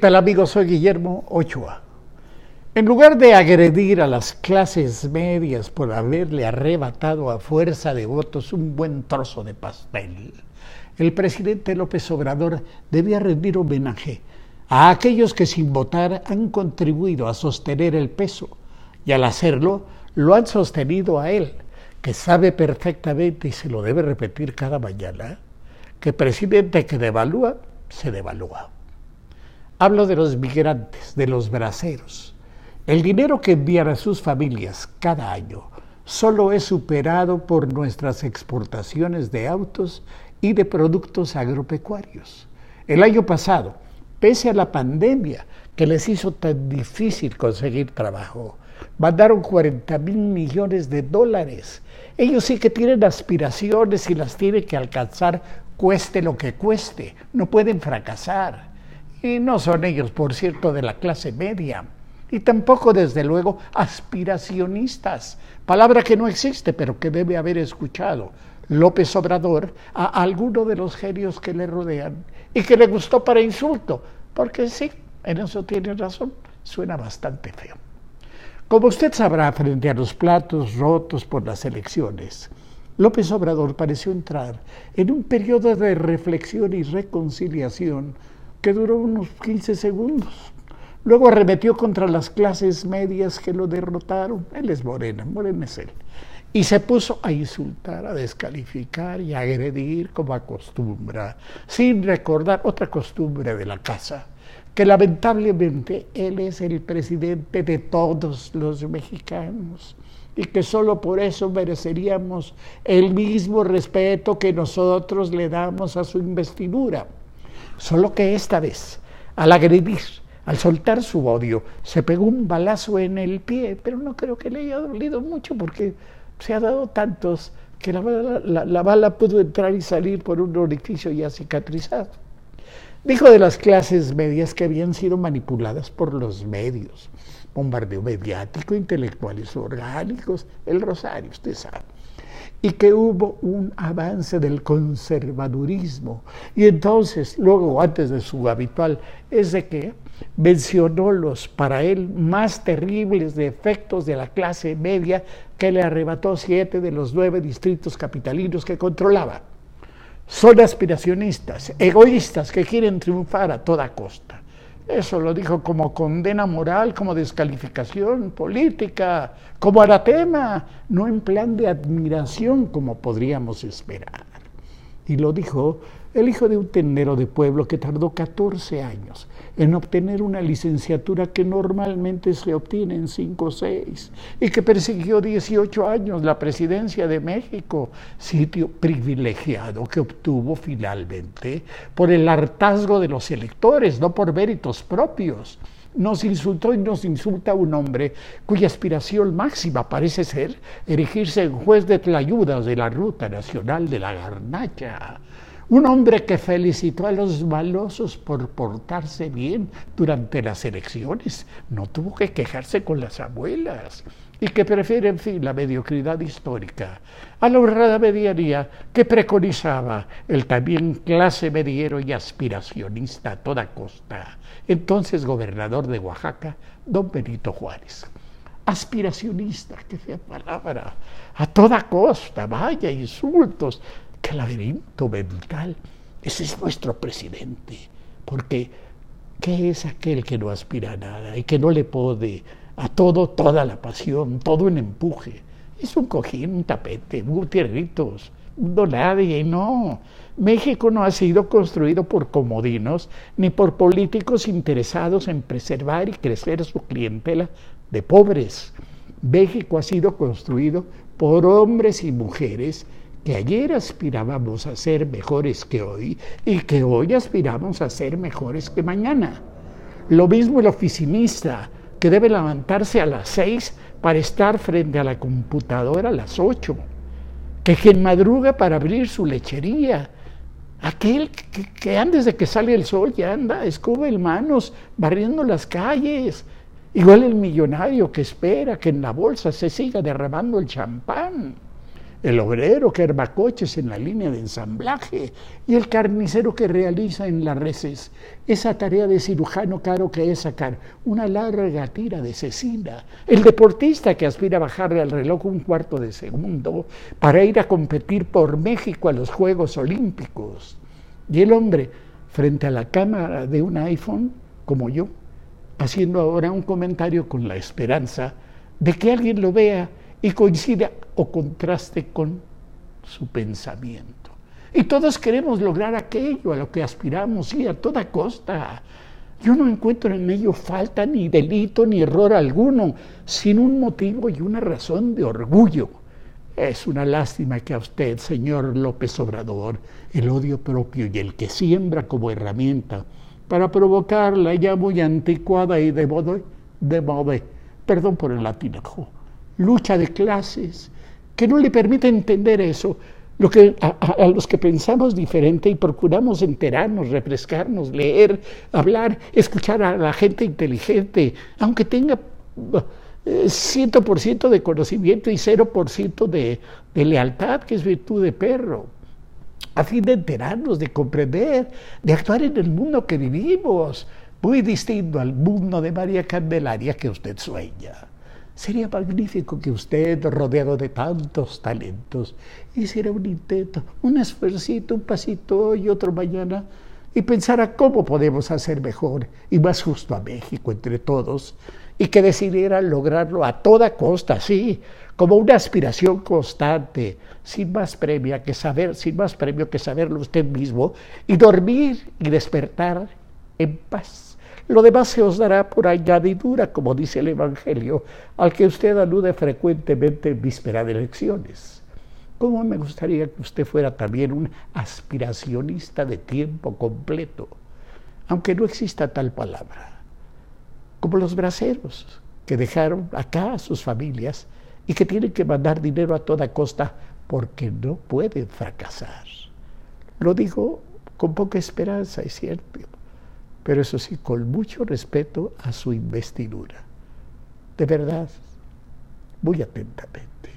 tal amigos? Soy Guillermo Ochoa. En lugar de agredir a las clases medias por haberle arrebatado a fuerza de votos un buen trozo de pastel, el presidente López Obrador debía rendir homenaje a aquellos que sin votar han contribuido a sostener el peso y al hacerlo lo han sostenido a él, que sabe perfectamente y se lo debe repetir cada mañana, que presidente que devalúa, se devalúa. Hablo de los migrantes, de los braceros. El dinero que envían a sus familias cada año solo es superado por nuestras exportaciones de autos y de productos agropecuarios. El año pasado, pese a la pandemia que les hizo tan difícil conseguir trabajo, mandaron 40 mil millones de dólares. Ellos sí que tienen aspiraciones y las tienen que alcanzar cueste lo que cueste. No pueden fracasar. Y no son ellos, por cierto, de la clase media. Y tampoco, desde luego, aspiracionistas, palabra que no existe, pero que debe haber escuchado López Obrador a alguno de los genios que le rodean y que le gustó para insulto, porque sí, en eso tiene razón, suena bastante feo. Como usted sabrá, frente a los platos rotos por las elecciones, López Obrador pareció entrar en un periodo de reflexión y reconciliación que duró unos 15 segundos. Luego arremetió contra las clases medias que lo derrotaron. Él es Morena, Morena es él. Y se puso a insultar, a descalificar y a agredir como acostumbra, sin recordar otra costumbre de la casa, que lamentablemente él es el presidente de todos los mexicanos y que solo por eso mereceríamos el mismo respeto que nosotros le damos a su investidura. Solo que esta vez, al agredir, al soltar su odio, se pegó un balazo en el pie, pero no creo que le haya dolido mucho porque se ha dado tantos que la bala, la, bala pudo entrar y salir por un orificio ya cicatrizado. Dijo de las clases medias que habían sido manipuladas por los medios, bombardeo mediático, intelectuales orgánicos, el rosario, usted sabe y que hubo un avance del conservadurismo. Y entonces, luego, antes de su habitual, es de que mencionó los para él más terribles defectos de la clase media que le arrebató siete de los nueve distritos capitalinos que controlaba. Son aspiracionistas, egoístas que quieren triunfar a toda costa. Eso lo dijo como condena moral, como descalificación política, como anatema, no en plan de admiración como podríamos esperar. Y lo dijo el hijo de un tendero de pueblo que tardó 14 años en obtener una licenciatura que normalmente se obtiene en 5 o 6 y que persiguió 18 años la presidencia de México, sitio privilegiado que obtuvo finalmente por el hartazgo de los electores, no por méritos propios. Nos insultó y nos insulta un hombre cuya aspiración máxima parece ser erigirse en juez de tlayudas de la Ruta Nacional de la Garnacha un hombre que felicitó a los malosos por portarse bien durante las elecciones. No tuvo que quejarse con las abuelas. Y que prefiere, en fin, la mediocridad histórica a la honrada medianía que preconizaba el también clase mediero y aspiracionista a toda costa, entonces gobernador de Oaxaca, don Benito Juárez aspiracionista, que sea palabra, a toda costa, vaya insultos, qué laberinto mental. Ese es nuestro presidente. Porque, ¿qué es aquel que no aspira a nada y que no le pone a todo toda la pasión, todo en empuje? Es un cojín, un tapete, gutierritos, un nadie, no. México no ha sido construido por comodinos ni por políticos interesados en preservar y crecer su clientela de pobres. México ha sido construido por hombres y mujeres que ayer aspirábamos a ser mejores que hoy y que hoy aspiramos a ser mejores que mañana. Lo mismo el oficinista, que debe levantarse a las seis para estar frente a la computadora a las ocho, que quien madruga para abrir su lechería, aquel que, antes de que sale el sol ya anda, escuba el manos, barriendo las calles, igual el millonario que espera que en la bolsa se siga derramando el champán el obrero que arma coches en la línea de ensamblaje y el carnicero que realiza en las reses. Esa tarea de cirujano caro que es sacar una larga tira de cecina, el deportista que aspira a bajarle al reloj un cuarto de segundo para ir a competir por México a los Juegos Olímpicos, y el hombre frente a la cámara de un iPhone, como yo, haciendo ahora un comentario con la esperanza de que alguien lo vea y coincida o contraste con su pensamiento. Y todos queremos lograr aquello a lo que aspiramos, y a toda costa. Yo no encuentro en ello falta ni delito ni error alguno, sin un motivo y una razón de orgullo. Es una lástima que a usted, señor López Obrador, el odio propio y el que siembra como herramienta para provocar la ya muy anticuada y de modo, de perdón por el latinajo, lucha de clases, que no le permite entender eso. Lo que, a, los que pensamos diferente y procuramos enterarnos, refrescarnos, leer, hablar, escuchar a la gente inteligente, aunque tenga 100% de conocimiento y 0% de, de lealtad, que es virtud de perro, a fin de enterarnos, de comprender, de actuar en el mundo que vivimos, muy distinto al mundo de María Candelaria que usted sueña. Sería magnífico que usted, rodeado de tantos talentos, hiciera un intento, un esfuerzo, un pasito hoy, otro mañana, y pensara cómo podemos hacer mejor y más justo a México entre todos, y que decidiera lograrlo a toda costa, sí, como una aspiración constante, sin más premio que saber, sin más premio que saberlo usted mismo, y dormir y despertar en paz. Lo demás se os dará por añadidura, como dice el Evangelio, al que usted alude frecuentemente en víspera de elecciones. ¿Cómo me gustaría que usted fuera también un aspiracionista de tiempo completo? Aunque no exista tal palabra como los braceros que dejaron acá a sus familias y que tienen que mandar dinero a toda costa porque no pueden fracasar. Lo digo con poca esperanza, es cierto, pero eso sí, con mucho respeto a su investidura. De verdad, muy atentamente.